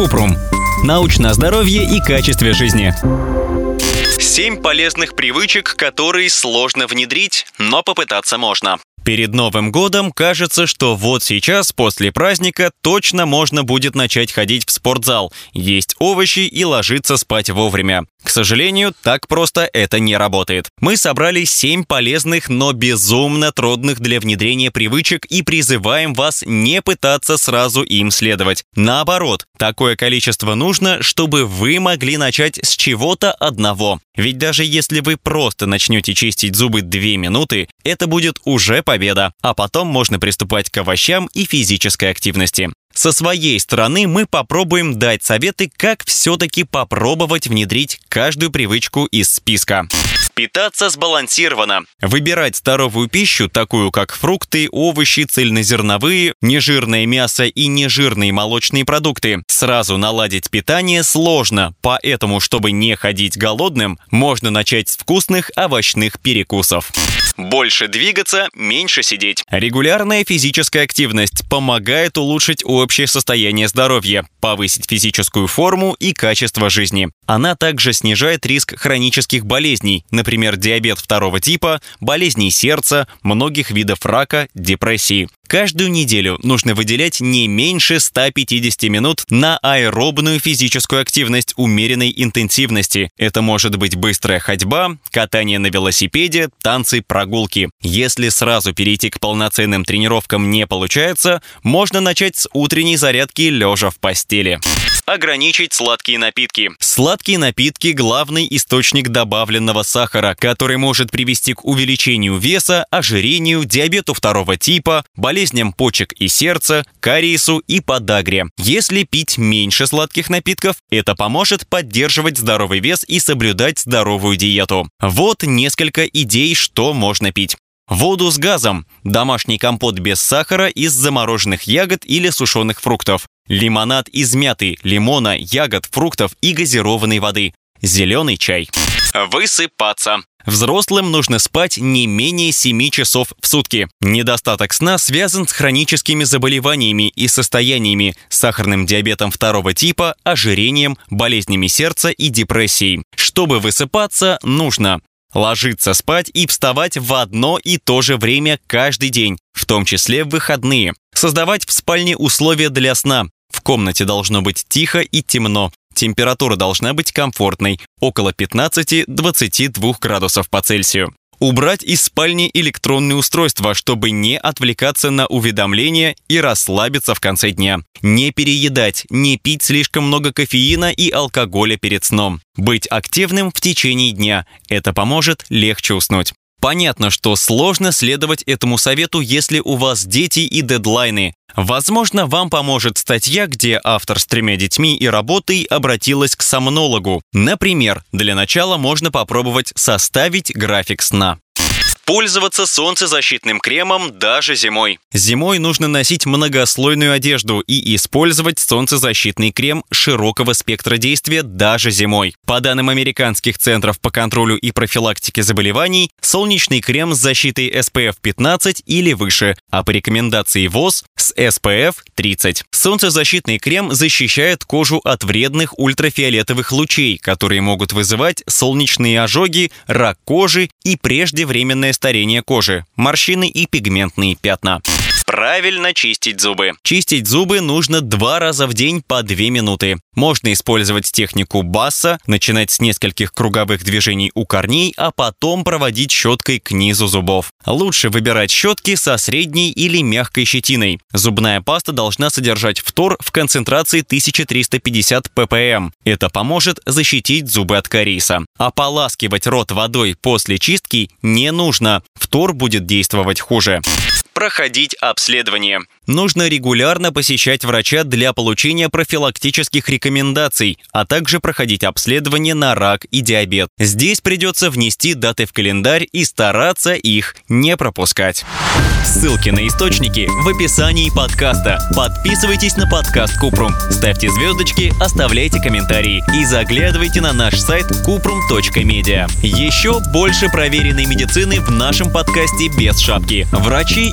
Купрум. Научное здоровье и качестве жизни. Семь полезных привычек, которые сложно внедрить, но попытаться можно. Перед Новым годом кажется, что вот сейчас, после праздника, точно можно будет начать ходить в спортзал, есть овощи и ложиться спать вовремя. К сожалению, так просто это не работает. Мы собрали 7 полезных, но безумно трудных для внедрения привычек и призываем вас не пытаться сразу им следовать. Наоборот, такое количество нужно, чтобы вы могли начать с чего-то одного. Ведь даже если вы просто начнете чистить зубы 2 минуты, это будет уже победа, а потом можно приступать к овощам и физической активности. Со своей стороны мы попробуем дать советы, как все-таки попробовать внедрить каждую привычку из списка. Питаться сбалансированно. Выбирать здоровую пищу, такую как фрукты, овощи, цельнозерновые, нежирное мясо и нежирные молочные продукты. Сразу наладить питание сложно, поэтому, чтобы не ходить голодным, можно начать с вкусных овощных перекусов. Больше двигаться, меньше сидеть. Регулярная физическая активность помогает улучшить общее состояние здоровья, повысить физическую форму и качество жизни. Она также снижает риск хронических болезней, например, диабет второго типа, болезней сердца, многих видов рака, депрессии. Каждую неделю нужно выделять не меньше 150 минут на аэробную физическую активность умеренной интенсивности. Это может быть быстрая ходьба, катание на велосипеде, танцы, прогулки. Если сразу перейти к полноценным тренировкам не получается, можно начать с утренней зарядки лежа в постели. Ограничить сладкие напитки. Сладкие напитки – главный источник добавленного сахара, который может привести к увеличению веса, ожирению, диабету второго типа, болезням почек и сердца, кариесу и подагре. Если пить меньше сладких напитков, это поможет поддерживать здоровый вес и соблюдать здоровую диету. Вот несколько идей, что можно пить. Воду с газом, домашний компот без сахара из замороженных ягод или сушеных фруктов, лимонад из мяты, лимона, ягод, фруктов и газированной воды, зеленый чай. Высыпаться. Взрослым нужно спать не менее 7 часов в сутки. Недостаток сна связан с хроническими заболеваниями и состояниями, сахарным диабетом второго типа, ожирением, болезнями сердца и депрессией. Чтобы высыпаться, нужно ложиться спать и вставать в одно и то же время каждый день, в том числе в выходные. Создавать в спальне условия для сна. В комнате должно быть тихо и темно. Температура должна быть комфортной, около 15-22 градусов по Цельсию. Убрать из спальни электронные устройства, чтобы не отвлекаться на уведомления и расслабиться в конце дня. Не переедать, не пить слишком много кофеина и алкоголя перед сном. Быть активным в течение дня. Это поможет легче уснуть. Понятно, что сложно следовать этому совету, если у вас дети и дедлайны. Возможно, вам поможет статья, где автор с тремя детьми и работой обратилась к сомнологу. Например, для начала можно попробовать составить график сна. Пользоваться солнцезащитным кремом даже зимой. Зимой нужно носить многослойную одежду и использовать солнцезащитный крем широкого спектра действия даже зимой. По данным американских центров по контролю и профилактике заболеваний, солнечный крем с защитой SPF 15 или выше, а по рекомендации ВОЗ с SPF 30. Солнцезащитный крем защищает кожу от вредных ультрафиолетовых лучей, которые могут вызывать солнечные ожоги, рак кожи и преждевременное старение кожи, морщины и пигментные пятна. Правильно чистить зубы. Чистить зубы нужно два раза в день по 2 минуты. Можно использовать технику Басса, начинать с нескольких круговых движений у корней, а потом проводить щеткой к низу зубов. Лучше выбирать щетки со средней или мягкой щетиной. Зубная паста должна содержать фтор в концентрации 1350 ppm. Это поможет защитить зубы от кариеса. Ополаскивать рот водой после чистки не нужно. Фтор будет действовать хуже проходить обследование. Нужно регулярно посещать врача для получения профилактических рекомендаций, а также проходить обследование на рак и диабет. Здесь придется внести даты в календарь и стараться их не пропускать. Ссылки на источники в описании подкаста. Подписывайтесь на подкаст Купрум, ставьте звездочки, оставляйте комментарии и заглядывайте на наш сайт kuprum.media. Еще больше проверенной медицины в нашем подкасте «Без шапки». Врачи